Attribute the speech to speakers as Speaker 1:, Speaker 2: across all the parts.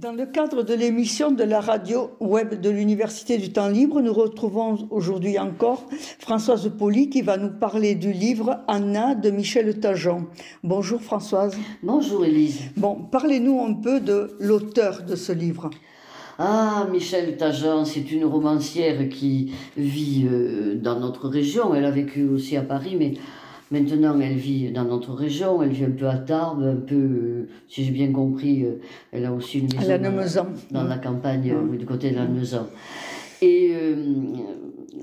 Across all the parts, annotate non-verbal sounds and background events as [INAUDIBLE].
Speaker 1: Dans le cadre de l'émission de la radio web de l'Université du Temps Libre, nous retrouvons aujourd'hui encore Françoise Poli qui va nous parler du livre Anna de Michel Tajon. Bonjour Françoise.
Speaker 2: Bonjour Élise.
Speaker 1: Bon, parlez-nous un peu de l'auteur de ce livre.
Speaker 2: Ah, Michel Tajan, c'est une romancière qui vit euh, dans notre région. Elle a vécu aussi à Paris, mais Maintenant, elle vit dans notre région, elle vit un peu à Tarbes, un peu, euh, si j'ai bien compris, euh, elle a aussi une
Speaker 1: maison
Speaker 2: dans, la campagne, du côté de la maison. Et euh,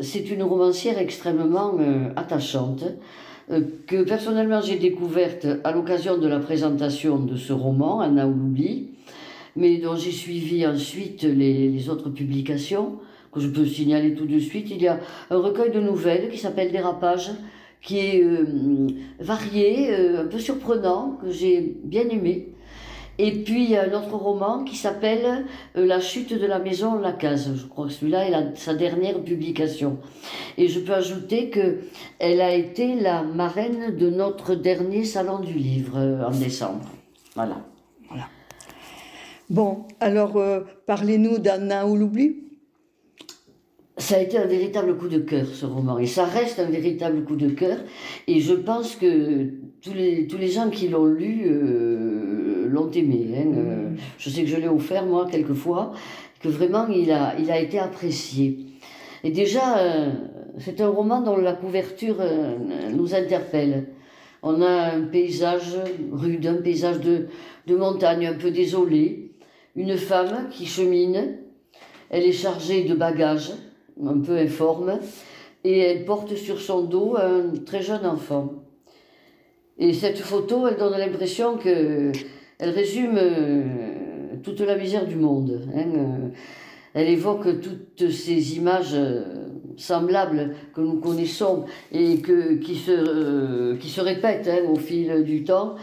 Speaker 2: c'est une romancière extrêmement attachante, que personnellement j'ai découverte à l'occasion de la présentation de ce roman, Anna ou l'oubli, mais dont j'ai suivi ensuite les, les autres publications, que je peux signaler tout de suite. Il y a un recueil de nouvelles qui s'appelle Dérapage, qui est euh, varié, euh, un peu surprenant, que j'ai bien aimé. Et puis un autre roman qui s'appelle euh, La chute de la maison La Case. Je crois que celui-là est sa dernière publication. Et je peux ajouter que elle a été la marraine de notre dernier salon du livre en décembre. Voilà. voilà.
Speaker 1: Bon, alors parlez-nous d'Anna ou l'oubli
Speaker 2: ça a été un véritable coup de cœur, ce roman. Et ça reste un véritable coup de cœur. Et je pense que tous les, tous les gens qui l'ont lu euh, l'ont aimé. Hein. Euh, je sais que je l'ai offert, moi, quelquefois, que vraiment, il a, il a été apprécié. Et déjà, euh, c'est un roman dont la couverture nous interpelle. On a un paysage rude, un paysage de, de montagne un peu désolé. Une femme qui chemine. Elle est chargée de bagages un peu informe, et elle porte sur son dos un très jeune enfant. Et cette photo, elle donne l'impression que elle résume euh, toute la misère du monde. Hein, euh. Elle évoque toutes ces images euh, semblables que nous connaissons et que, qui, se, qui se répètent hein, au fil du temps.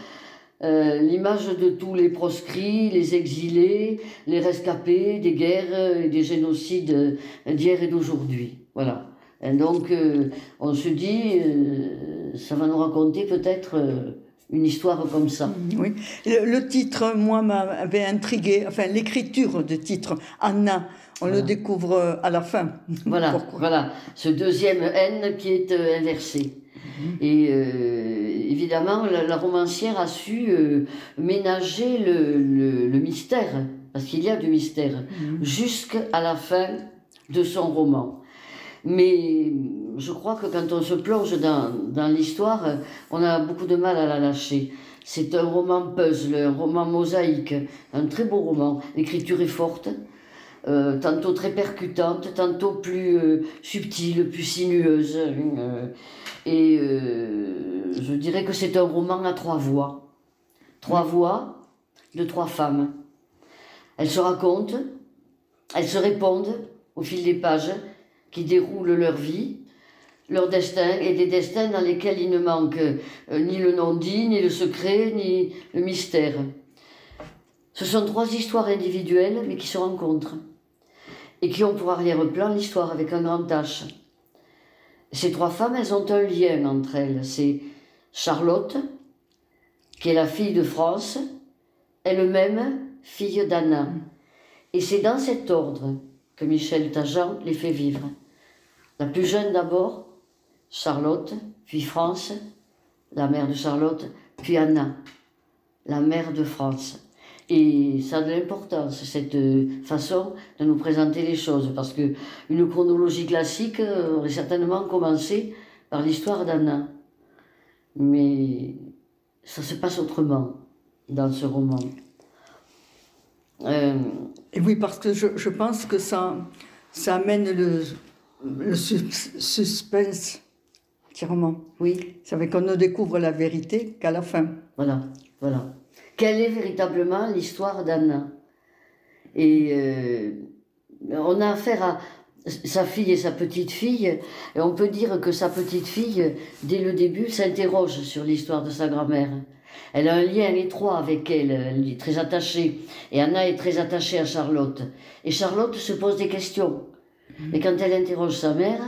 Speaker 2: L'image de tous les proscrits, les exilés, les rescapés des guerres et des génocides d'hier et d'aujourd'hui. Voilà. Et donc, euh, on se dit, euh, ça va nous raconter peut-être euh, une histoire comme ça.
Speaker 1: Mm, oui. Le, titre, moi, m'avait intrigué, enfin, l'écriture de titre, Anna. On le découvre à la fin. [LAUGHS]
Speaker 2: Voilà, voilà. Ce deuxième N qui est inversé. Mm-hmm. Et évidemment, la, romancière a su ménager le, le, mystère, parce qu'il y a du mystère, mm-hmm. jusqu'à la fin de son roman. Mais je crois que quand on se plonge dans, l'histoire, on a beaucoup de mal à la lâcher. C'est un roman puzzle, un roman mosaïque, un très beau roman. L'écriture est forte, euh, tantôt très percutante, tantôt plus euh, subtile, plus sinueuse. Euh, et je dirais que c'est un roman à trois voix. Trois voix de trois femmes. Elles se racontent, elles se répondent au fil des pages qui déroulent leur vie, leur destin et des destins dans lesquels il ne manque euh, ni le non-dit, ni le secret, ni le mystère. Ce sont trois histoires individuelles mais qui se rencontrent et qui ont pour arrière-plan l'histoire avec un grand H. Ces trois femmes, elles ont un lien entre elles. C'est Charlotte, qui est la fille de France, elle-même fille d'Anna. Et c'est dans cet ordre que Michel Tajan les fait vivre. La plus jeune d'abord, Charlotte, puis France, la mère de Charlotte, puis Anna, la mère de France. Et ça a de l'importance, cette façon de nous présenter les choses, parce que une chronologie classique aurait certainement commencé par l'histoire d'Anna. Mais ça se passe autrement dans ce roman.
Speaker 1: Euh, et oui, parce que je, je, pense que ça, ça amène le, le suspense, entièrement. Oui. C'est vrai qu'on ne découvre la vérité qu'à la fin.
Speaker 2: Voilà, voilà. Quelle est véritablement l'histoire d'Anna? Et euh, on a affaire à sa fille et sa petite fille, et on peut dire que sa petite fille, dès le début, s'interroge sur l'histoire de sa grand-mère. Elle a un lien étroit avec elle, elle est très attachée. Et Anna est très attachée à Charlotte. Et Charlotte se pose des questions. Mais quand elle interroge sa mère,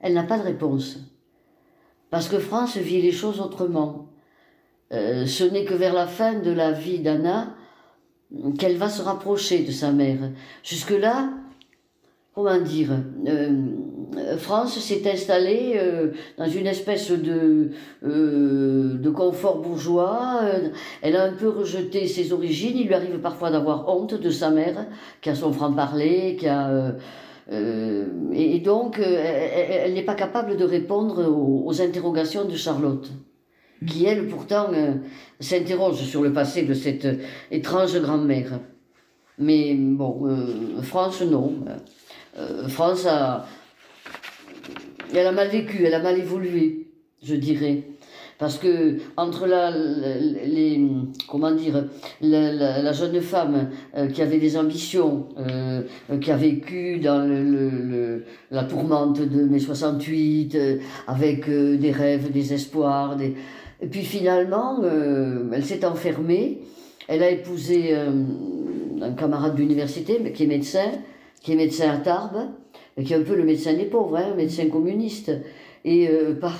Speaker 2: elle n'a pas de réponse. Parce que France vit les choses autrement. Euh, ce n'est que vers la fin de la vie d'Anna qu'elle va se rapprocher de sa mère. Jusque-là, comment dire, euh, France s'est installée euh, dans une espèce de, de confort bourgeois. Elle a un peu rejeté ses origines. Il lui arrive parfois d'avoir honte de sa mère, qui a son franc-parler, qui a... et, donc, elle, n'est pas capable de répondre aux, interrogations de Charlotte, qui, elle, pourtant, s'interroge sur le passé de cette étrange grand-mère. Mais bon, France, non. Euh, France a, elle a mal vécu, elle a mal évolué, je dirais. Parce que entre la, les, comment dire, la, jeune femme euh, qui avait des ambitions, euh, qui a vécu dans le, la tourmente de mai 68, avec des rêves, des espoirs, et puis finalement, elle s'est enfermée, elle a épousé un camarade d'université qui est médecin, qui est médecin à Tarbes, qui est un peu le médecin des pauvres, hein, médecin communiste. Et euh, par,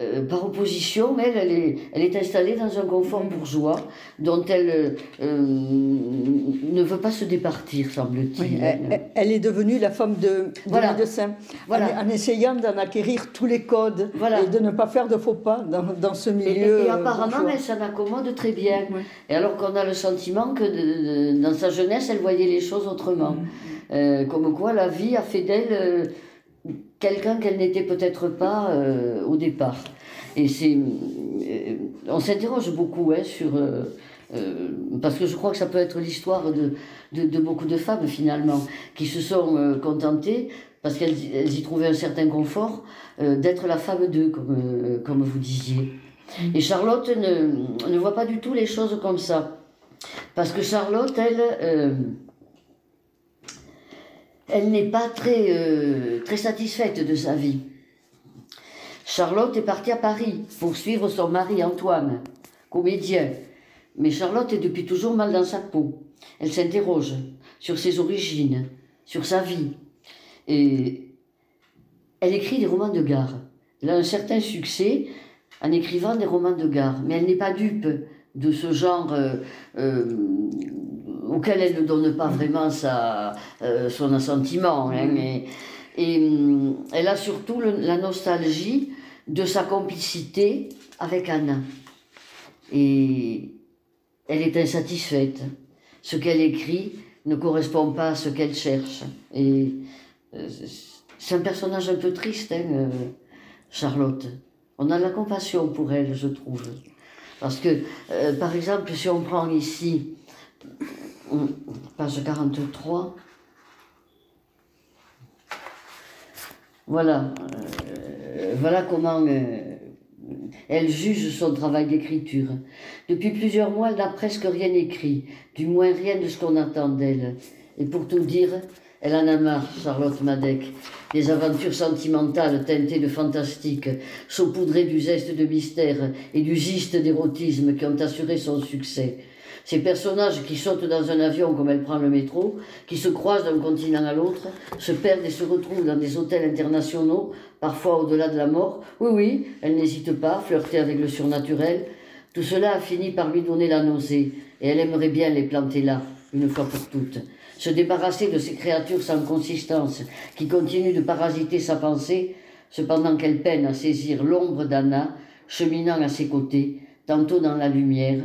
Speaker 2: euh, par opposition, elle, elle est, elle est installée dans un confort bourgeois dont elle euh, ne veut pas se départir, semble-t-il.
Speaker 1: elle, est devenue la femme de, de médecin, voilà. en, essayant d'en acquérir tous les codes et de ne pas faire de faux pas dans, dans ce milieu.
Speaker 2: Et, et apparemment, elle s'en accommode très bien. Et alors qu'on a le sentiment que dans sa jeunesse, elle voyait les choses autrement. Euh, comme quoi la vie a fait d'elle euh, quelqu'un qu'elle n'était peut-être pas euh, au départ. Et c'est, on s'interroge beaucoup hein, sur, parce que je crois que ça peut être l'histoire de, de, beaucoup de femmes finalement, qui se sont contentées, parce qu'elles y trouvaient un certain confort, d'être la femme d'eux, comme, comme vous disiez. Mm. Et Charlotte ne, ne voit pas du tout les choses comme ça. Parce que Charlotte, elle, elle n'est pas très, euh, très satisfaite de sa vie. Charlotte est partie à Paris pour suivre son mari Antoine, comédien. Mais Charlotte est depuis toujours mal dans sa peau. Elle s'interroge sur ses origines, sur sa vie. Et elle écrit des romans de gare. Elle a un certain succès en écrivant des romans de gare. Mais elle n'est pas dupe de ce genre euh, euh, auquel elle ne donne pas vraiment sa, euh, son assentiment. Hein, mm. et hum, elle a surtout la nostalgie de sa complicité avec Anna. Et elle est insatisfaite. Ce qu'elle écrit ne correspond pas à ce qu'elle cherche. Et euh, c'est un personnage un peu triste, hein, euh, Charlotte. On a de la compassion pour elle, je trouve. Parce que, par exemple, si on prend ici page 43. Voilà, euh, voilà comment euh, elle juge son travail d'écriture. Depuis plusieurs mois, elle n'a presque rien écrit, du moins rien de ce qu'on attend d'elle. Et pour tout dire, elle en a marre, Charlotte Madec, des aventures sentimentales teintées de fantastique, saupoudrées du zeste de mystère et du giste d'érotisme qui ont assuré son succès. Ces personnages qui sautent dans un avion comme elle prend le métro, qui se croisent d'un continent à l'autre, se perdent et se retrouvent dans des hôtels internationaux, parfois au-delà de la mort. Oui, oui, elle n'hésite pas à flirter avec le surnaturel. Tout cela a fini par lui donner la nausée, et elle aimerait bien les planter là, une fois pour toutes. Se débarrasser de ces créatures sans consistance, qui continuent de parasiter sa pensée, cependant qu'elle peine à saisir l'ombre d'Anna, cheminant à ses côtés, tantôt dans la lumière,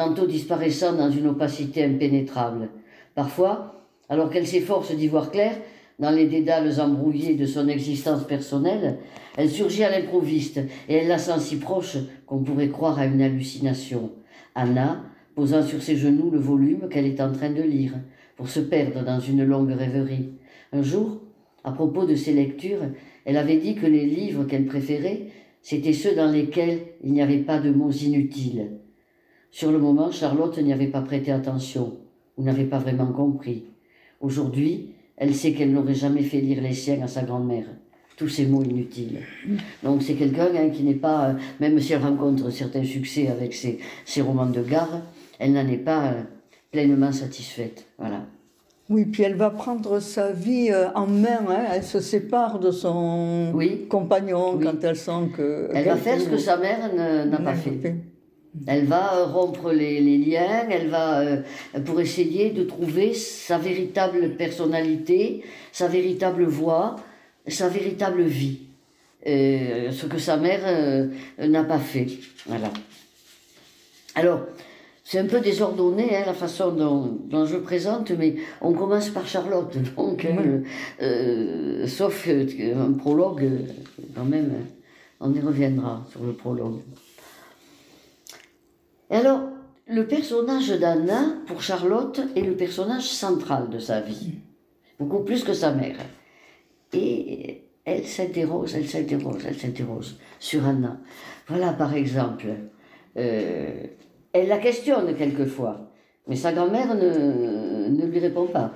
Speaker 2: tantôt disparaissant dans une opacité impénétrable. Parfois, alors qu'elle s'efforce d'y voir clair, dans les dédales embrouillés de son existence personnelle, elle surgit à l'improviste et elle la sent si proche qu'on pourrait croire à une hallucination. Anna, posant sur ses genoux le volume qu'elle est en train de lire, pour se perdre dans une longue rêverie. Un jour, à propos de ses lectures, elle avait dit que les livres qu'elle préférait, c'étaient ceux dans lesquels il n'y avait pas de mots inutiles. Sur le moment, Charlotte n'y avait pas prêté attention, ou n'avait pas vraiment compris. Aujourd'hui, elle sait qu'elle n'aurait jamais fait lire les siens à sa grand-mère. Tous ces mots inutiles. Donc c'est quelqu'un hein, qui n'est pas, euh, même si elle rencontre certains succès avec ses, romans de gare, elle n'en est pas euh, pleinement satisfaite. Voilà.
Speaker 1: Oui, puis elle va prendre sa vie euh, en main. Hein. Elle se sépare de son compagnon quand elle sent que.
Speaker 2: Elle va faire ce que sa mère n'a pas fait. Elle va rompre les, les liens, elle va euh, pour essayer de trouver sa véritable personnalité, sa véritable voix, sa véritable vie. Euh, ce que sa mère euh, n'a pas fait. Voilà. Alors, c'est un peu désordonné hein, la façon dont, dont, je présente, mais on commence par Charlotte, [LAUGHS] donc, euh, sauf un prologue, quand même, on y reviendra sur le prologue. Et alors, le personnage d'Anna, pour Charlotte, est le personnage central de sa vie, beaucoup plus que sa mère. Et elle s'interroge, elle s'interroge, elle s'interroge sur Anna. Voilà par exemple, euh, elle la questionne quelquefois, mais sa grand-mère ne, ne, lui répond pas.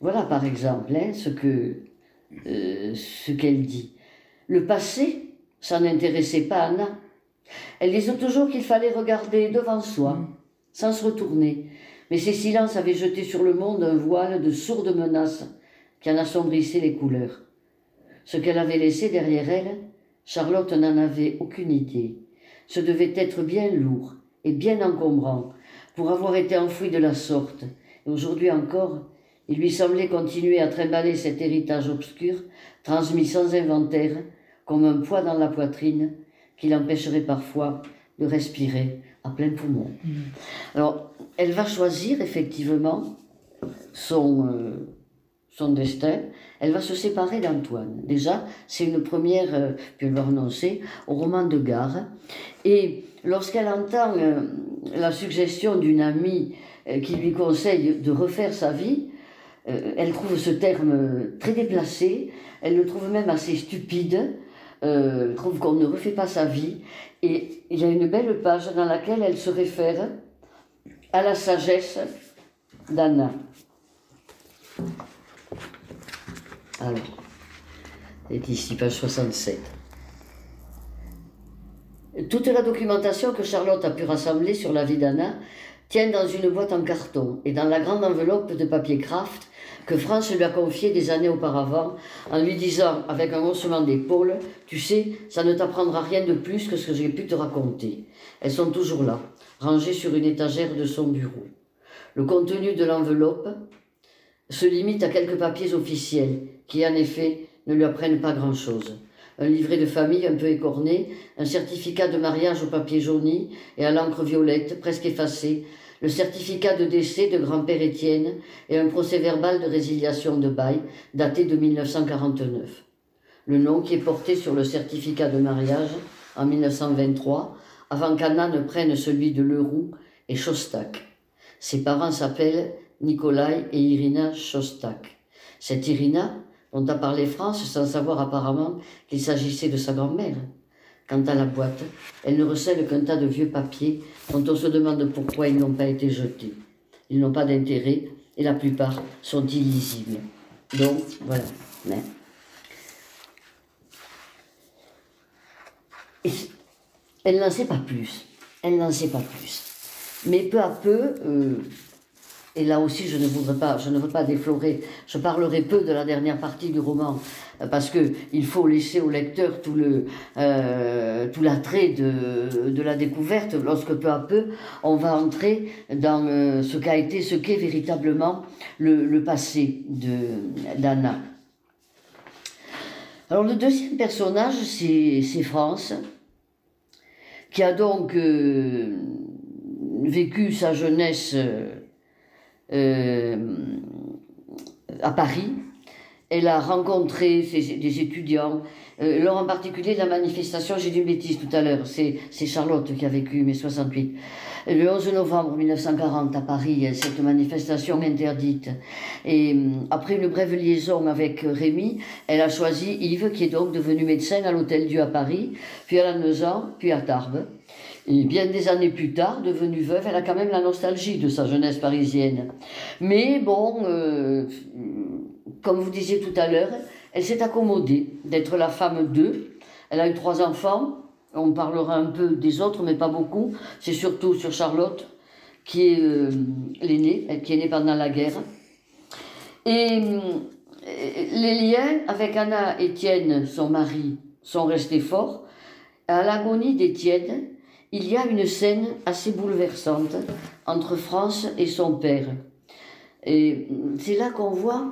Speaker 2: Voilà par exemple hein, ce que euh, ce qu'elle dit. Le passé, ça n'intéressait pas Anna. Elle disait toujours qu'il fallait regarder devant soi, sans se retourner. Mais ces silences avaient jeté sur le monde un voile de sourdes menaces qui en assombrissait les couleurs. Ce qu'elle avait laissé derrière elle, Charlotte n'en avait aucune idée. Ce devait être bien lourd et bien encombrant pour avoir été enfoui de la sorte. Et aujourd'hui encore, il lui semblait continuer à trimballer cet héritage obscur, transmis sans inventaire, comme un poids dans la poitrine, qui l'empêcherait parfois de respirer à plein poumon. Mm. Alors, elle va choisir effectivement son, euh, son destin, elle va se séparer d'Antoine. Déjà, c'est une première, euh, puis elle va renoncer au roman de gare. Et lorsqu'elle entend euh, la suggestion d'une amie euh, qui lui conseille de refaire sa vie, elle trouve ce terme très déplacé, elle le trouve même assez stupide, euh, trouve qu'on ne refait pas sa vie. Et il y a une belle page dans laquelle elle se réfère à la sagesse d'Anna. Alors, c'est ici, page 67. Toute la documentation que Charlotte a pu rassembler sur la vie d'Anna tient dans une boîte en carton et dans la grande enveloppe de papier craft que France lui a confiée des années auparavant en lui disant avec un haussement d'épaule Tu sais, ça ne t'apprendra rien de plus que ce que j'ai pu te raconter. Elles sont toujours là, rangées sur une étagère de son bureau. Le contenu de l'enveloppe se limite à quelques papiers officiels qui, en effet, ne lui apprennent pas grand-chose. Un livret de famille un peu écorné, un certificat de mariage au papier jauni et à l'encre violette, presque effacé, le certificat de décès de grand-père Étienne et un procès-verbal de résiliation de bail daté de 1949. Le nom qui est porté sur le certificat de mariage en 1923, avant qu'Anna ne prenne celui de Leroux et Shostak. Ses parents s'appellent Nikolai et Irina Shostak. Cette Irina, dont a parlé France sans savoir apparemment qu'il s'agissait de sa grand-mère. Quant à la boîte, elle ne recèle qu'un tas de vieux papiers dont on se demande pourquoi ils n'ont pas été jetés. Ils n'ont pas d'intérêt et la plupart sont illisibles. Donc, voilà. Mais... elle n'en sait pas plus. Elle n'en sait pas plus. Mais peu à peu, euh, et là aussi, je ne voudrais pas, je ne veux pas déflorer. Je parlerai peu de la dernière partie du roman euh, parce que il faut laisser au lecteur tout le euh, tout l'attrait de, de la découverte lorsque peu à peu on va entrer dans euh, ce qu'a été, ce qu'est véritablement le, passé de d'Anna. Alors le deuxième personnage, c'est France, qui a donc vécu sa jeunesse à Paris. Elle a rencontré des étudiants, euh, lors en particulier de la manifestation, j'ai dit une bêtise tout à l'heure, c'est Charlotte qui a vécu mai 68. Le 11 novembre 1940 à Paris, cette manifestation interdite. Et euh, après une brève liaison avec Rémi, elle a choisi Yves, qui est donc devenu médecin à l'Hôtel Dieu à Paris, puis à Lannemezan, puis à Tarbes. Et bien des années plus tard, devenue veuve, elle a quand même la nostalgie de sa jeunesse parisienne. Mais bon, euh, comme vous disiez tout à l'heure, elle s'est accommodée d'être la femme d'eux. Elle a eu trois enfants. On parlera un peu des autres, mais pas beaucoup. C'est surtout sur Charlotte, qui est euh, l'aînée, qui est née pendant la guerre. Et euh, les liens avec Anna Étienne, son mari, sont restés forts. À l'agonie d'Étienne, il y a une scène assez bouleversante entre France et son père. Et c'est là qu'on voit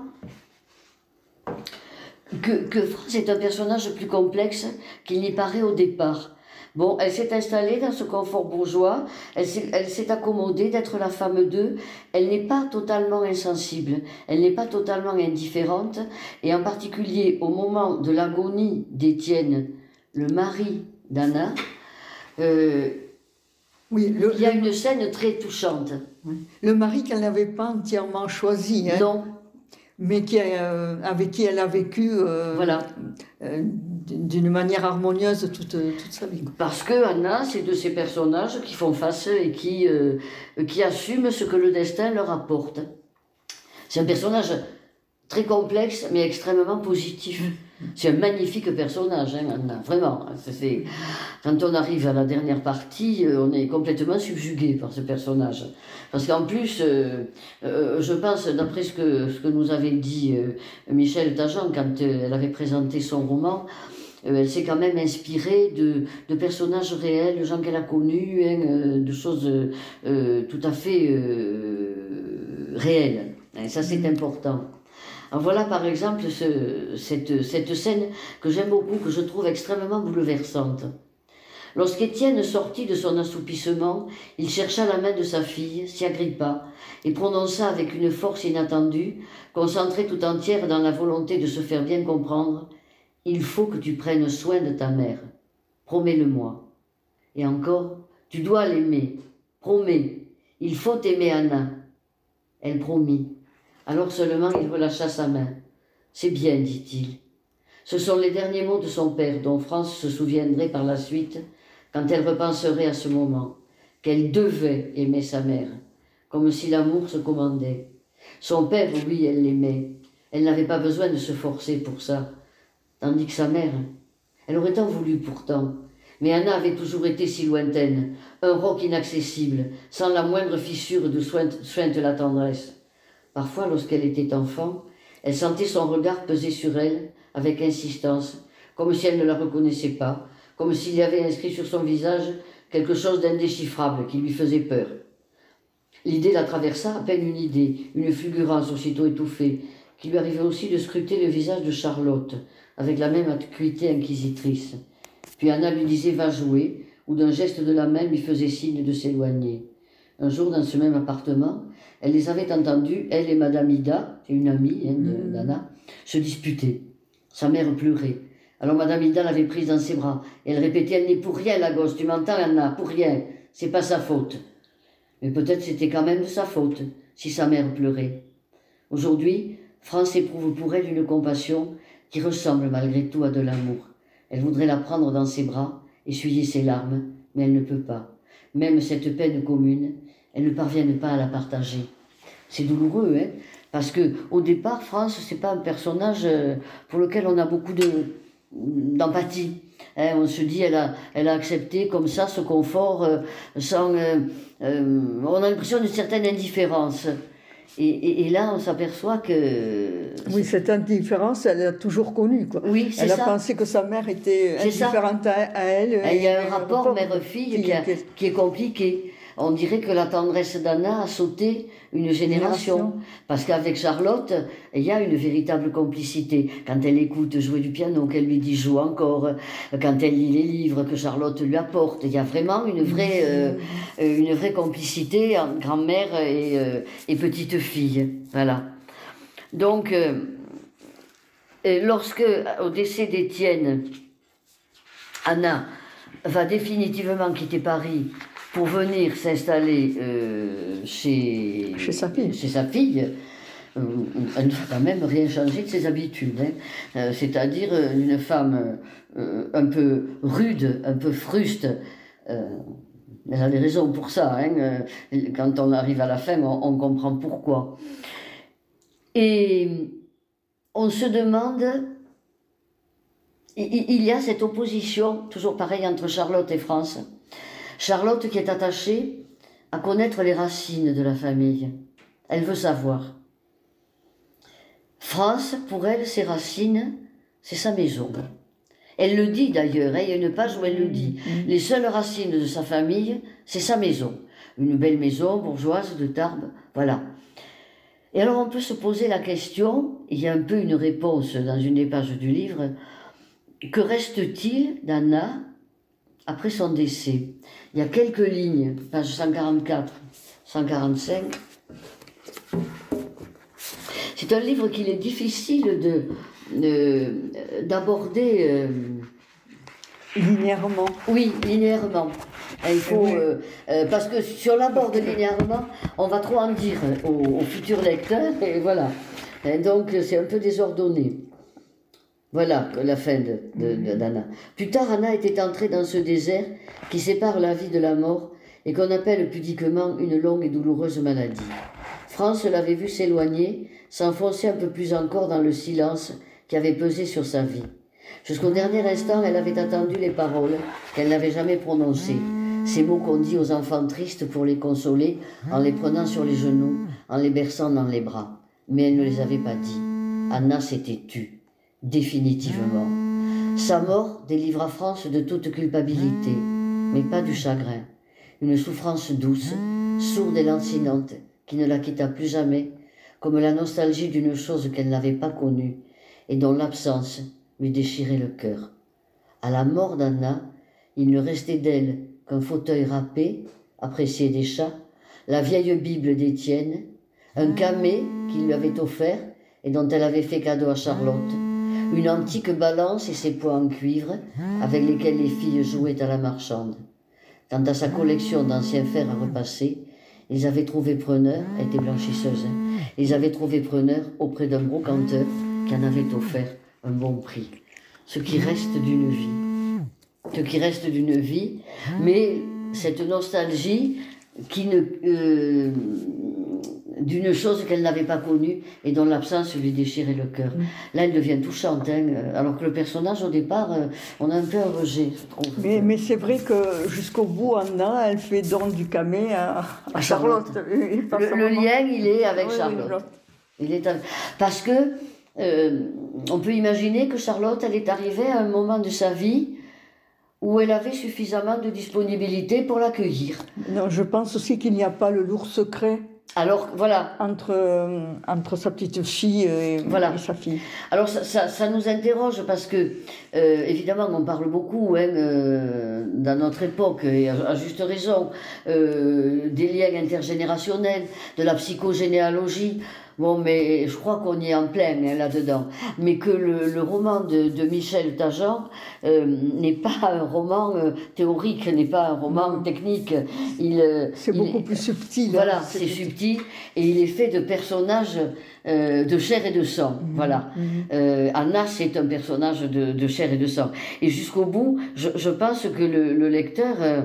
Speaker 2: que, que France est un personnage plus complexe qu'il n'y paraît au départ. Bon, elle s'est installée dans ce confort bourgeois, elle s'est accommodée d'être la femme d'eux, elle n'est pas totalement insensible, elle n'est pas totalement indifférente, et en particulier au moment de l'agonie d'Étienne, le mari d'Anna, euh, oui, il y a une scène très touchante.
Speaker 1: Le mari qu'elle n'avait pas entièrement choisi. Hein.
Speaker 2: Non,
Speaker 1: mais qui, euh, avec qui elle a vécu euh,
Speaker 2: voilà.
Speaker 1: Euh, d'une manière harmonieuse toute, toute, sa vie.
Speaker 2: Parce que Anna, c'est de ces personnages qui font face et qui, qui assument ce que le destin leur apporte. C'est un personnage très complexe, mais extrêmement positif. C'est un magnifique personnage, hein, vraiment. C'est, quand on arrive à la dernière partie, euh, on est complètement subjugué par ce personnage. Parce qu'en plus, euh, euh, je pense, d'après ce que, ce que nous avait dit Michel Tajan quand elle avait présenté son roman, elle s'est quand même inspirée de, de, personnages réels, de gens qu'elle a connus, hein, de choses tout à fait réelles. Et ça, c'est mm. Voilà par exemple cette, cette scène que j'aime beaucoup, que je trouve extrêmement bouleversante. Lorsqu'Étienne sortit de son assoupissement, il chercha la main de sa fille, s'y agrippa, et prononça avec une force inattendue, concentrée tout entière dans la volonté de se faire bien comprendre Il faut que tu prennes soin de ta mère. Promets-le-moi. Et encore, tu dois l'aimer. Promets. Il faut aimer Anna. Elle promit. Alors seulement il relâcha sa main. C'est bien, dit-il. Ce sont les derniers mots de son père dont France se souviendrait par la suite quand elle repenserait à ce moment, qu'elle devait aimer sa mère, comme si l'amour se commandait. Son père, oui, elle l'aimait. Elle n'avait pas besoin de se forcer pour ça. Tandis que sa mère, elle aurait tant voulu pourtant. Mais Anna avait toujours été si lointaine, un roc inaccessible, sans la moindre fissure de sointe la tendresse. Parfois, lorsqu'elle était enfant, elle sentait son regard peser sur elle avec insistance, comme si elle ne la reconnaissait pas, comme s'il y avait inscrit sur son visage quelque chose d'indéchiffrable qui lui faisait peur. L'idée la traversa à peine une idée, une fulgurance aussitôt étouffée, qui lui arrivait aussi de scruter le visage de Charlotte, avec la même acuité inquisitrice. Puis Anna lui disait va jouer, ou d'un geste de la main lui faisait signe de s'éloigner. Un jour, dans ce même appartement, elle les avait entendus, elle et Madame Ida, une amie hein, de mm. se disputer. Sa mère pleurait. Alors Madame Ida l'avait prise dans ses bras. elle répétait Elle n'est pour rien, la gosse, tu m'entends, Anna Pour rien. C'est pas sa faute. Mais peut-être c'était quand même de sa faute, si sa mère pleurait. Aujourd'hui, France éprouve pour elle une compassion qui ressemble malgré tout à de l'amour. Elle voudrait la prendre dans ses bras, essuyer ses larmes, mais elle ne peut pas. Même cette peine commune, elles ne parviennent pas à la partager. C'est douloureux, hein, parce que au départ, France, c'est pas un personnage euh, pour lequel on a beaucoup de d'empathie. Hein. on se dit, elle a, elle a accepté comme ça ce confort euh, sans. Euh, on a l'impression d'une certaine indifférence. Et, et, là, on s'aperçoit que.
Speaker 1: Oui, cette indifférence, elle l'a toujours connue. Quoi.
Speaker 2: Oui,
Speaker 1: elle a pensé que sa mère était indifférente à, elle.
Speaker 2: il y a un rapport mère-fille qui, qui, est compliqué on dirait que la tendresse d'Anna a sauté une génération. Parce qu'avec Charlotte, il y a une véritable complicité. Quand elle écoute jouer du piano, qu'elle lui dit joue encore, quand elle lit les livres que Charlotte lui apporte, il y a vraiment une vraie, euh, une vraie complicité entre grand-mère et, euh, et, petite fille. Voilà. Donc, euh, lorsque, au décès d'Étienne, Anna va définitivement quitter Paris pour venir s'installer euh, chez,
Speaker 1: chez sa fille.
Speaker 2: Chez sa fille euh, elle ne va quand même rien changer de ses habitudes. Hein. Euh, c'est-à-dire une femme un peu rude, un peu fruste. elle a des raisons pour ça. Hein. quand on arrive à la fin, on, on comprend pourquoi. Et on se demande il y a cette opposition, toujours pareil, entre Charlotte et France. Charlotte qui est attachée à connaître les racines de la famille. Elle veut savoir. France, pour elle, ses racines, c'est sa maison. Elle le dit d'ailleurs, il y a une page où elle le dit. Les seules racines de sa famille, c'est sa maison. Une belle maison bourgeoise de Tarbes, voilà. Et alors on peut se poser la question, il y a un peu une réponse dans une des pages du livre, que reste-t-il d'Anna après son décès? Il y a quelques lignes, page 144, 145. C'est un livre qu'il est difficile de, d'aborder. Euh,
Speaker 1: linéairement.
Speaker 2: Oui, linéairement. Il faut, euh, euh, parce que sur l'abord de linéairement, on va trop en dire aux, futurs lecteurs, et voilà. donc c'est un peu désordonné. Voilà la fin de, d'Anna. Plus tard, Anna était entrée dans ce désert qui sépare la vie de la mort et qu'on appelle pudiquement une longue et douloureuse maladie. France l'avait vue s'éloigner, s'enfoncer un peu plus encore dans le silence qui avait pesé sur sa vie. Jusqu'au dernier instant, elle avait attendu les paroles qu'elle n'avait jamais prononcées. Ces mots qu'on dit aux enfants tristes pour les consoler, en les prenant sur les genoux, en les berçant dans les bras. Mais elle ne les avait pas dit. Anna s'était tue, définitivement. Sa mort délivra France de toute culpabilité, mais pas du chagrin. Une souffrance douce, sourde et lancinante, qui ne la quitta plus jamais, comme la nostalgie d'une chose qu'elle n'avait pas connue et dont l'absence lui déchirait le cœur. À la mort d'Anna, il ne restait d'elle qu'un fauteuil râpé, apprécié des chats, la vieille Bible d'Étienne, un camé qu'il lui avait offert et dont elle avait fait cadeau à Charlotte, une antique balance et ses poids en cuivre avec lesquels les filles jouaient à la marchande. Quant à sa collection d'anciens fers à repasser, ils avaient trouvé preneur, elle était blanchisseuse, ils avaient trouvé preneur auprès d'un brocanteur qui en avait offert un bon prix. Ce qui reste d'une vie. Ce qui reste d'une vie, mais cette nostalgie qui ne, euh, d'une chose qu'elle n'avait pas connue et dont l'absence lui déchirait le cœur. Mm. Là, elle devient touchante, hein, alors que le personnage, au départ, euh, on a un peu un rejet, je trouve.
Speaker 1: Mais, mais c'est vrai que jusqu'au bout, Anna, elle fait don du camé à, Charlotte.
Speaker 2: Le, lien, il est avec Charlotte. Il est Parce que euh, on peut imaginer que Charlotte, elle est arrivée à un moment de sa vie où elle avait suffisamment de disponibilité pour l'accueillir.
Speaker 1: Non, je pense aussi qu'il n'y a pas le lourd secret
Speaker 2: alors voilà.
Speaker 1: Entre, euh, entre sa petite fille et, voilà. sa fille.
Speaker 2: Alors ça, ça, nous interroge parce que, euh, évidemment, on parle beaucoup hein, euh, dans notre époque, et à, juste raison, des liens intergénérationnels, de la psychogénéalogie. Bon, mais je crois qu'on y est en plein hein, là-dedans. Mais que le, roman de, Michel Tajan euh, n'est pas un roman euh, théorique, n'est pas un roman technique.
Speaker 1: Il, euh, c'est beaucoup plus subtil.
Speaker 2: Voilà, hein, c'est subtil. Et il est fait de personnages de chair et de sang. Mhm. Voilà. Mhm. Anna, c'est un personnage de, chair et de sang. Et jusqu'au bout, je, pense que le, le lecteur euh,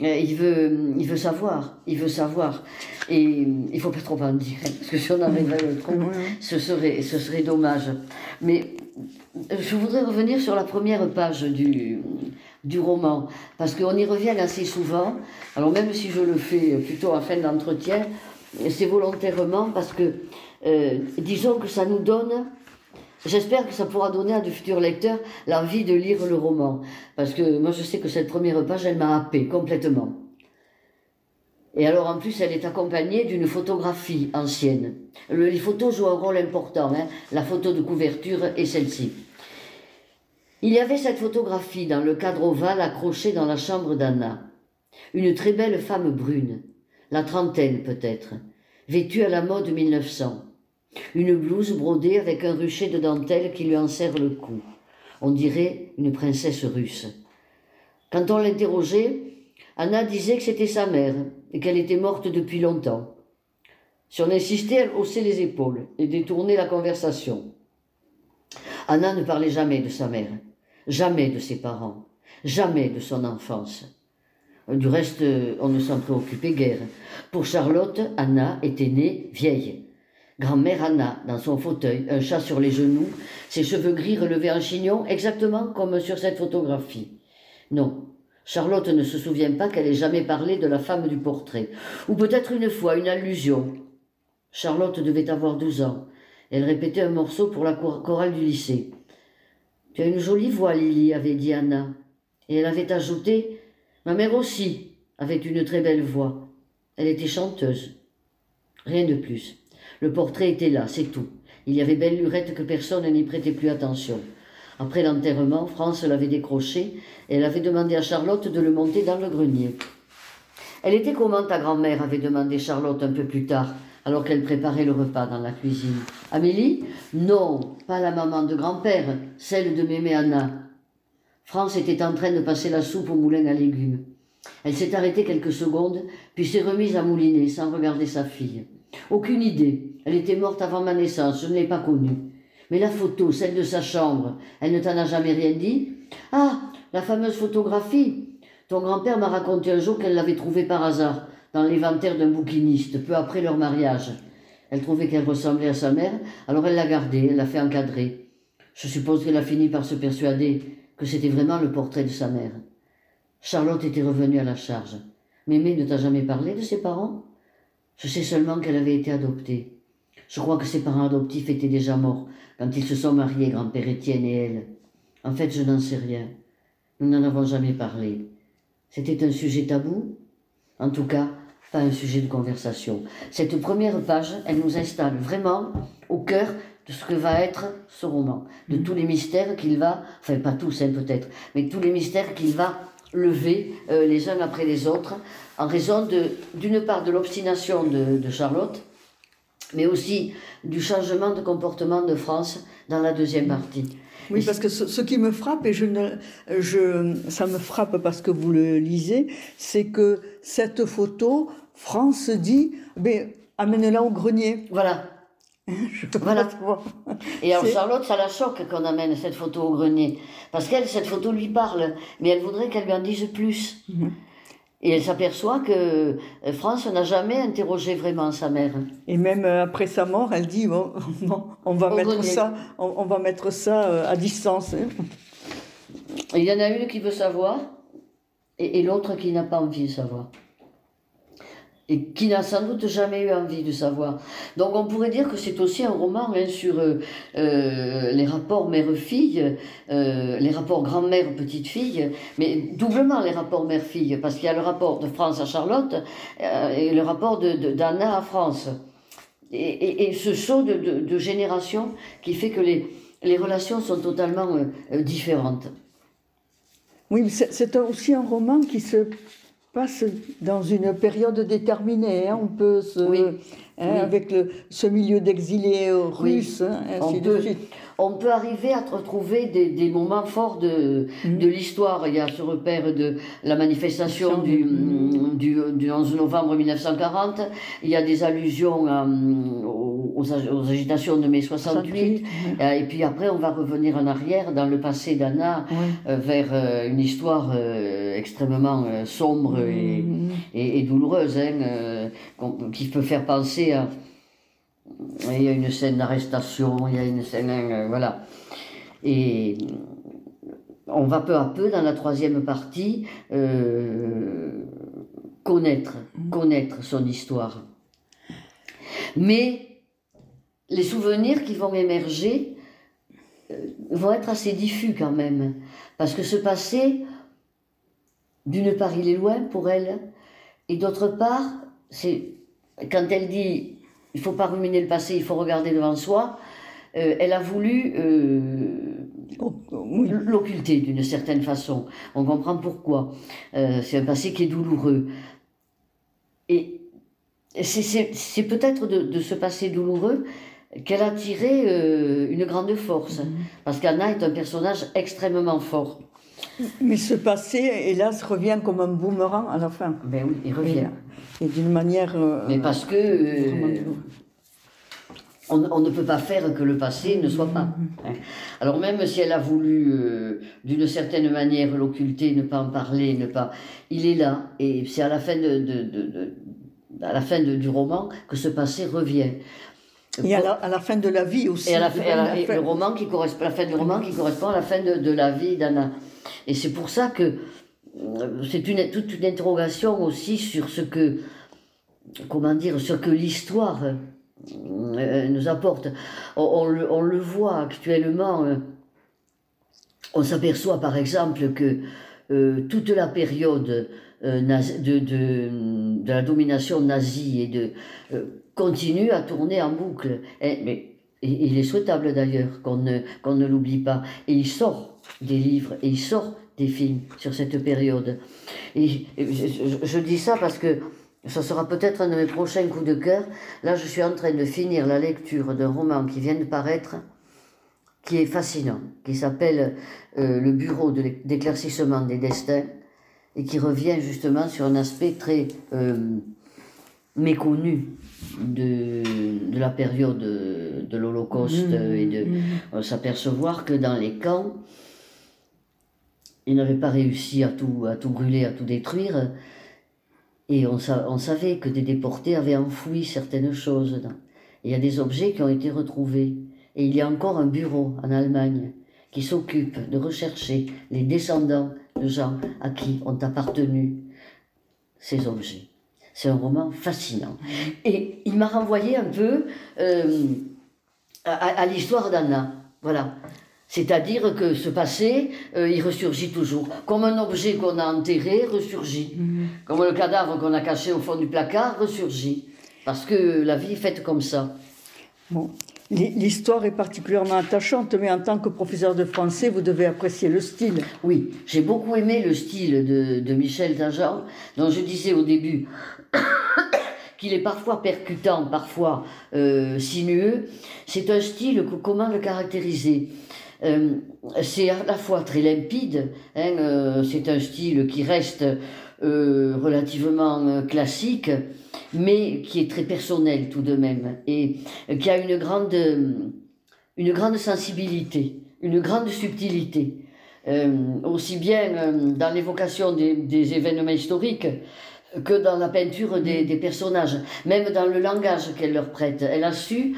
Speaker 2: il veut, il veut savoir, il veut savoir. Et il faut pas trop en dire, hein, parce que si on arrivait à le [LAUGHS] trop, ce serait, ce serait dommage. Mais je voudrais revenir sur la première page du, du roman, parce qu'on y revient assez souvent. Alors même si je le fais plutôt à fin d'entretien, c'est volontairement parce que, euh, disons que ça nous donne J'espère que ça pourra donner à de futurs lecteurs l'envie de lire le roman. Parce que moi, je sais que cette première page, elle m'a happé complètement. Et alors, en plus, elle est accompagnée d'une photographie ancienne. les photos jouent un rôle important. Hein. La photo de couverture est celle-ci. Il y avait cette photographie dans le cadre ovale accroché dans la chambre d'Anna. Une très belle femme brune, la trentaine peut-être, vêtue à la mode 1900 une blouse brodée avec un rucher de dentelle qui lui enserre le cou. On dirait une princesse russe. Quand on l'interrogeait, Anna disait que c'était sa mère et qu'elle était morte depuis longtemps. Si on insistait, elle haussait les épaules et détournait la conversation. Anna ne parlait jamais de sa mère, jamais de ses parents, jamais de son enfance. Du reste, on ne s'en préoccupait guère. Pour Charlotte, Anna était née vieille. Grand-mère Anna, dans son fauteuil, un chat sur les genoux, ses cheveux gris relevés en chignon, exactement comme sur cette photographie. Non, Charlotte ne se souvient pas qu'elle ait jamais parlé de la femme du portrait. Ou peut-être une fois, une allusion. Charlotte devait avoir douze ans. Elle répétait un morceau pour la chorale du lycée. Tu as une jolie voix, Lily, avait dit Anna. Et elle avait ajouté Ma mère aussi avait une très belle voix. Elle était chanteuse. Rien de plus. Le portrait était là, c'est tout. Il y avait belle lurette que personne n'y prêtait plus attention. Après l'enterrement, France l'avait décroché et elle avait demandé à Charlotte de le monter dans le grenier. Elle était comment ta grand-mère avait demandé Charlotte un peu plus tard, alors qu'elle préparait le repas dans la cuisine. Amélie? Non, pas la maman de grand-père, celle de mémé Anna. France était en train de passer la soupe au moulin à légumes. Elle s'est arrêtée quelques secondes, puis s'est remise à mouliner sans regarder sa fille. Aucune idée. Elle était morte avant ma naissance, je ne l'ai pas connue. Mais la photo, celle de sa chambre, elle ne t'en a jamais rien dit? Ah, la fameuse photographie. Ton grand-père m'a raconté un jour qu'elle l'avait trouvée par hasard dans l'inventaire d'un bouquiniste, peu après leur mariage. Elle trouvait qu'elle ressemblait à sa mère, alors elle l'a gardée, elle l'a fait encadrer. Je suppose qu'elle a fini par se persuader que c'était vraiment le portrait de sa mère. Charlotte était revenue à la charge. Mémé ne t'a jamais parlé de ses parents? Je sais seulement qu'elle avait été adoptée. Je crois que ses parents adoptifs étaient déjà morts quand ils se sont mariés, grand-père Étienne et elle. En fait, je n'en sais rien. Nous n'en avons jamais parlé. C'était un sujet tabou? En tout cas, pas un sujet de conversation. Cette première page, elle nous installe vraiment au cœur de ce que va être ce roman, de tous les mystères qu'il va, enfin pas tous hein, peut-être, mais tous les mystères qu'il va lever euh, les uns après les autres, en raison d'une part de l'obstination de, Charlotte, mais aussi du changement de comportement de France dans la deuxième partie.
Speaker 1: Oui, parce que ce, qui me frappe, et je ne, je, ça me frappe parce que vous le lisez, c'est que cette photo, France dit, mais amène-la au grenier.
Speaker 2: Voilà. [LAUGHS] voilà. Et alors Charlotte, ça la choque qu'on amène cette photo au grenier. Parce qu'elle, cette photo lui parle, mais elle voudrait qu'elle lui en dise plus. Mhm. Et elle s'aperçoit que euh, France n'a jamais interrogé vraiment sa mère.
Speaker 1: Et même euh, après sa mort, elle dit bon, [LAUGHS] on va mettre ça, on, va mettre ça à distance. Hein.
Speaker 2: Il y en a une qui veut savoir et l'autre qui n'a pas envie de savoir et qui n'a sans doute jamais eu envie de savoir. Donc on pourrait dire que c'est aussi un roman hein, sur euh, euh, les rapports mère-fille, euh, les rapports grand-mère-petite-fille, mais doublement les rapports mère-fille, parce qu'il y a le rapport de France à Charlotte et le rapport d'Anna de, à France. Et, et, ce saut de, de, génération qui fait que les, les relations sont totalement différentes.
Speaker 1: Oui, c'est aussi un roman qui se passe dans une période déterminée. Hein. On peut se, hein, avec le, ce milieu d'exilés russes, hein,
Speaker 2: on peut arriver à retrouver des, des moments forts de, mm. de l'histoire. Il y a ce repère de la manifestation du, du, du, 11 novembre 1940. Il y a des allusions euh, aux, aux, agitations de mai 68. Euh, et puis après, on va revenir en arrière dans le passé d'Anna euh, vers une histoire extrêmement sombre et, mm. et, et, douloureuse, hein, qui peut faire penser à il y a une scène d'arrestation, il y a une scène. Euh, voilà. Et on va peu à peu, dans la troisième partie, euh, connaître, connaître son histoire. Mais les souvenirs qui vont émerger euh, vont être assez diffus quand même. Parce que ce passé, d'une part, il est loin pour elle, et d'autre part, c'est quand elle dit il faut pas ruminer le passé, il faut regarder devant soi. Euh, elle a voulu euh, l'occulter d'une certaine façon. On comprend pourquoi. Euh, c'est un passé qui est douloureux. Et c'est peut-être de, ce passé douloureux qu'elle a tiré une grande force. Mm-hmm. Parce qu'Anna est un personnage extrêmement fort.
Speaker 1: Mais ce passé, hélas, revient comme un boomerang à la fin.
Speaker 2: Ben oui, il revient.
Speaker 1: Et, d'une manière. Euh,
Speaker 2: Mais parce que. Euh, on, ne peut pas faire que le passé ne soit pas. Hein. Alors même si elle a voulu, euh, d'une certaine manière, l'occulter, ne pas en parler, ne pas, il est là. Et c'est à la fin de, de, à la fin du roman que ce passé revient.
Speaker 1: Et à la, à la, fin de la vie aussi.
Speaker 2: Et à la, le roman qui correspond, la fin du roman qui correspond à la fin de, de la vie d'Anna. Et c'est pour ça que euh, c'est une, toute une interrogation aussi sur ce que, comment dire, que l'histoire euh, nous apporte. On, le, voit actuellement. Euh, on s'aperçoit par exemple que toute la période de, la domination nazie et de continue à tourner en boucle. Et, mais, il est souhaitable d'ailleurs qu'on ne, qu'on ne l'oublie pas. Et il sort des livres et il sort des films sur cette période. Et je, dis ça parce que ça sera peut-être un de mes prochains coups de cœur. Là, je suis en train de finir la lecture d'un roman qui vient de paraître, qui est fascinant, qui s'appelle euh, Le Bureau d'éclaircissement des destins, et qui revient justement sur un aspect très euh, méconnu de, de, la période de, l'Holocauste mmh, et de mmh. s'apercevoir que dans les camps, ils n'avaient pas réussi à tout, à tout brûler, à tout détruire. Et on, savait que des déportés avaient enfoui certaines choses. il y a des objets qui ont été retrouvés. Et il y a encore un bureau en Allemagne qui s'occupe de rechercher les descendants de gens à qui ont appartenu ces objets. C'est un roman fascinant. Et il m'a renvoyé un peu euh, à, l'histoire d'Anna. Voilà. C'est-à-dire que ce passé, euh, il ressurgit toujours. Comme un objet qu'on a enterré, ressurgit. Mhm. Comme le cadavre qu'on a caché au fond du placard, ressurgit. Parce que la vie est faite comme ça.
Speaker 1: Bon. L'histoire est particulièrement attachante, mais en tant que professeur de français, vous devez apprécier le style.
Speaker 2: Oui, j'ai beaucoup aimé le style de, de Michel Dajan, dont je disais au début [COUGHS] qu'il est parfois percutant, parfois euh, sinueux. C'est un style, comment le caractériser? Euh, c'est à la fois très limpide, hein, euh, c'est un style qui reste relativement classique, mais qui est très personnel tout de même, et qui a une grande, une grande sensibilité, une grande subtilité. aussi bien dans l'évocation des, des, événements historiques que dans la peinture des, des personnages, même dans le langage qu'elle leur prête. Elle a su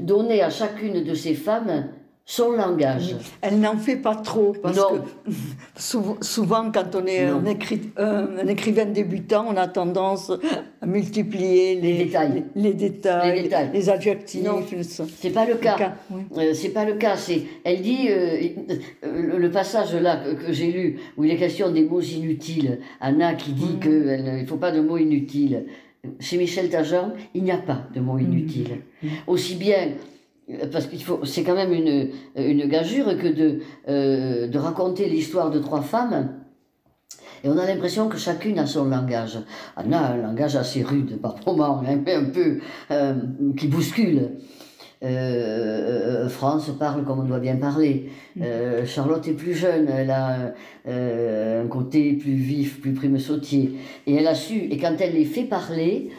Speaker 2: donner à chacune de ces femmes son langage.
Speaker 1: Elle n'en fait pas trop, parce que souvent, quand on est un, écrivain débutant, on a tendance à multiplier les, détails, les, détails, les, adjectifs. Non,
Speaker 2: c'est pas le cas. Euh, c'est pas le cas. C'est, elle dit euh, euh, le passage là que, j'ai lu où il est question des mots inutiles. Anna qui dit mm. qu'il ne faut pas de mots inutiles. Chez Michel Tajan, il n'y a pas de mots inutiles. Mm. Mm. Aussi bien parce qu'il faut, c'est quand même une, une gageure que de, euh, de raconter l'histoire de trois femmes. Et on a l'impression que chacune a son langage. On a un langage assez rude par [LAUGHS] moments, hein, un peu euh, qui bouscule. Euh, France parle comme on doit bien parler. Mm. Charlotte est plus jeune, elle a un côté plus vif, plus prime sautier. Et elle a su, et quand elle les fait parler,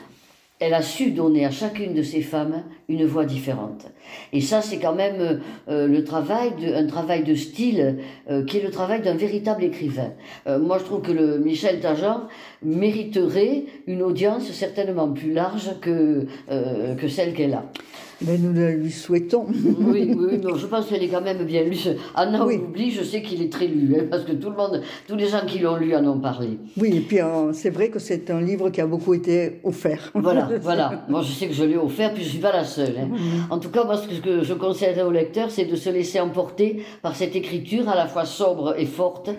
Speaker 2: elle a su donner à chacune de ces femmes une voix différente. Et ça, c'est quand même euh, le travail, de, un travail de style euh, qui est le travail d'un véritable écrivain. Euh, moi, je trouve que le Michel Tajan mériterait une audience certainement plus large que celle qu'elle a.
Speaker 1: Mais nous le lui souhaitons.
Speaker 2: oui, oui, non, [LAUGHS] je pense qu'elle est quand même bien lue. Anna oui. oublie, je sais qu'il est très lu, hein, parce que tout le monde, tous les gens qui l'ont lu en ont parlé.
Speaker 1: Oui, et puis c'est vrai que c'est un livre qui a beaucoup été offert. [LAUGHS]
Speaker 2: Voilà, voilà. Moi, je sais que je l'ai offert, puis je ne suis pas la seule. Hein. En tout cas, moi, ce que je conseillerais au lecteur, c'est de se laisser emporter par cette écriture à la fois sobre et forte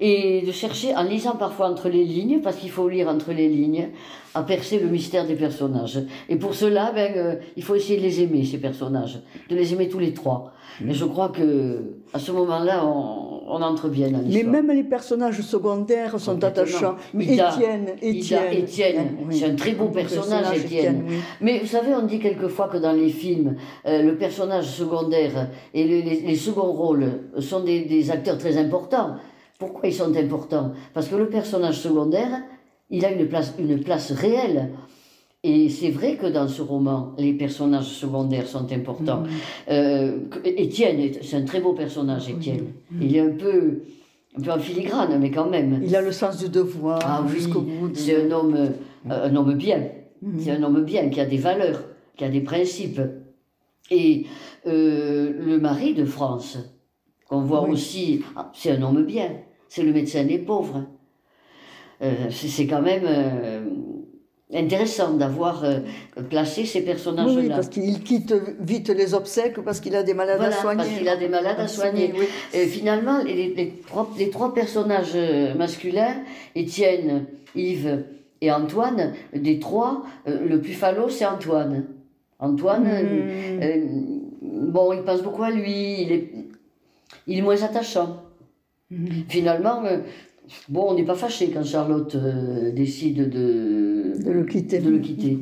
Speaker 2: et de chercher, en lisant parfois entre les lignes, parce qu'il faut lire entre les lignes, à percer le mystère des personnages. Et pour cela, ben, euh, il faut essayer de les aimer, ces personnages, de les aimer tous les trois. Et je crois que à ce moment-là, on, on, entre bien dans.
Speaker 1: Mais même les personnages secondaires sont attachants. Étienne,
Speaker 2: Étienne, Étienne, c'est un très beau personnage, Étienne. Mais vous savez, on dit quelquefois que dans les films, euh, le personnage secondaire et les, les, seconds rôles sont des, des acteurs très importants. Pourquoi ils sont importants? Parce que le personnage secondaire, il a une place, une place réelle. Et c'est vrai que dans ce roman, les personnages secondaires sont importants. Euh, Étienne, c'est un très beau personnage, Étienne. Il est un peu, un peu en filigrane, mais quand même.
Speaker 1: Il a le sens du devoir ah, jusqu'au bout.
Speaker 2: C'est un homme, euh, un homme bien. Mhm. C'est un homme bien, qui a des valeurs, qui a des principes. Et euh, le mari de France, qu'on voit aussi, ah, c'est un homme bien. C'est le médecin des pauvres. Euh, c'est quand même. Euh, intéressant d'avoir euh, placé ces personnages-là.
Speaker 1: Oui, parce qu'il quitte vite les obsèques parce qu'il a des malades à soigner.
Speaker 2: Parce qu'il a des malades à, soigner. Et finalement, les, les, trois, les, trois, personnages masculins, Étienne, Yves et Antoine, des trois, le plus falot, c'est Antoine. Antoine, hmm. bon, il pense beaucoup à lui, il est, il est moins attachant. Hmm. Finalement, Bon, on n'est pas fâché quand Charlotte euh, décide de,
Speaker 1: de le quitter.
Speaker 2: De le quitter.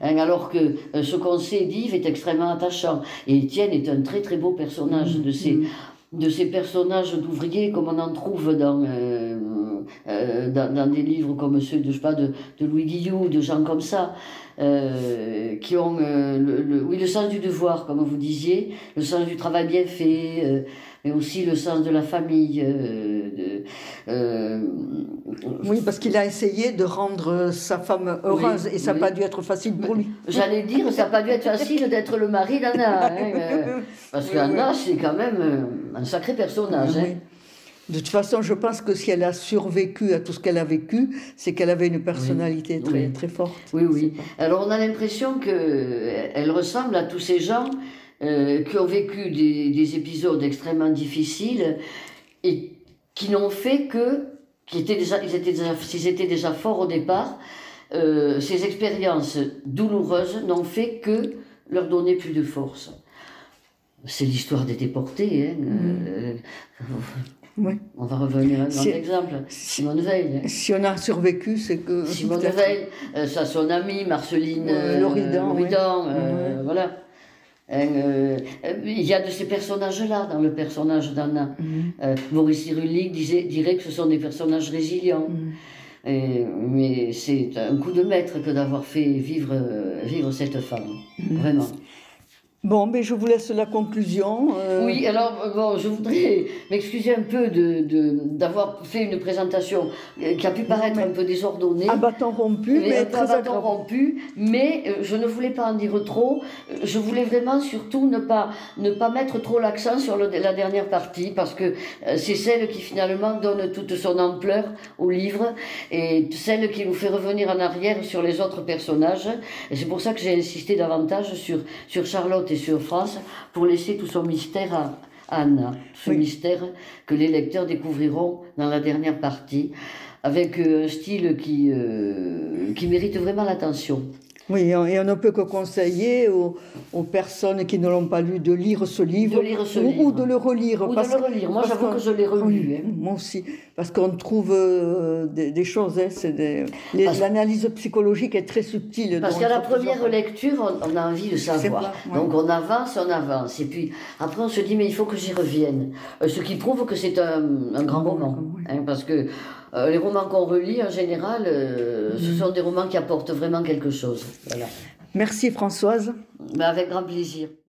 Speaker 2: Hein, alors que euh, ce qu'on sait d'Yves est extrêmement attachant. Et Étienne est un très très beau personnage de ces, mm. de ces personnages d'ouvriers comme on en trouve dans, euh, dans, des livres comme ceux de, je sais pas, de, de Louis Guillou, de gens comme ça. qui ont le, oui, le sens du devoir, comme vous disiez, le sens du travail bien fait, mais aussi le sens de la famille. De,
Speaker 1: euh, oui, parce qu'il a essayé de rendre sa femme heureuse et ça n'a pas dû être facile pour lui.
Speaker 2: J'allais dire, ça n'a pas dû être facile d'être le mari d'Anna. Hein, euh, [LAUGHS] parce qu'Anna, c'est quand même euh, un sacré personnage. Hein.
Speaker 1: De toute façon, je pense que si elle a survécu à tout ce qu'elle a vécu, c'est qu'elle avait une personnalité très, très forte.
Speaker 2: Oui, oui. Alors on a l'impression qu'elle ressemble à tous ces gens qui ont vécu des, des, épisodes extrêmement difficiles et qui n'ont fait que, qui étaient déjà, ils étaient déjà, s'ils étaient déjà forts au départ, euh, ces expériences douloureuses n'ont fait que leur donner plus de force. C'est l'histoire des déportés. Hein. Mm. Euh. On va revenir à un si, exemple. Simone Veil.
Speaker 1: Si on a survécu, c'est que.
Speaker 2: Simone Veil, euh, son amie, Marceline
Speaker 1: euh, Loridan.
Speaker 2: voilà. Euh, euh, il y a de ces personnages-là dans le personnage d'Anna. Mhm. Euh, Maurice Cyrulnik disait, dirait que ce sont des personnages résilients. Mhm. mais c'est un coup de maître que d'avoir fait vivre, vivre cette femme. Mhm. Vraiment.
Speaker 1: Bon, mais je vous laisse la conclusion.
Speaker 2: Euh. Oui, alors, euh, bon, je voudrais [LAUGHS] m'excuser un peu d'avoir de, fait une présentation euh, qui a pu paraître un peu désordonnée.
Speaker 1: À bâton rompu, mais, mais très
Speaker 2: bâton rompu, mais je ne voulais pas en dire trop. Je voulais vraiment surtout ne pas, ne pas mettre trop l'accent sur le, la dernière partie, parce que c'est celle qui finalement donne toute son ampleur au livre, et celle qui nous fait revenir en arrière sur les autres personnages. Et c'est pour ça que j'ai insisté davantage sur, sur Charlotte sur France pour laisser tout son mystère à Anne, ce mystère que les lecteurs découvriront dans la dernière partie, avec euh, un style qui, euh, qui mérite vraiment l'attention.
Speaker 1: Oui, et on ne peut que conseiller aux, aux personnes qui ne l'ont pas lu de lire ce livre, ou, de le relire.
Speaker 2: Ou de le relire. Moi, j'avoue que je l'ai relu. Hein.
Speaker 1: Moi aussi, parce qu'on trouve euh, des, choses. Hein, L'analyse psychologique est très subtile.
Speaker 2: Parce qu'à la première lecture, on, a envie de savoir. Donc on avance, on avance. Et puis après, on se dit, mais il faut que j'y revienne. Euh, ce qui prouve que c'est un, un, grand roman. Hein, parce que euh, les romans qu'on relit, en général, euh, ce mm. sont des romans qui apportent vraiment quelque chose. Voilà.
Speaker 1: Merci Françoise.
Speaker 2: Ben, avec grand plaisir.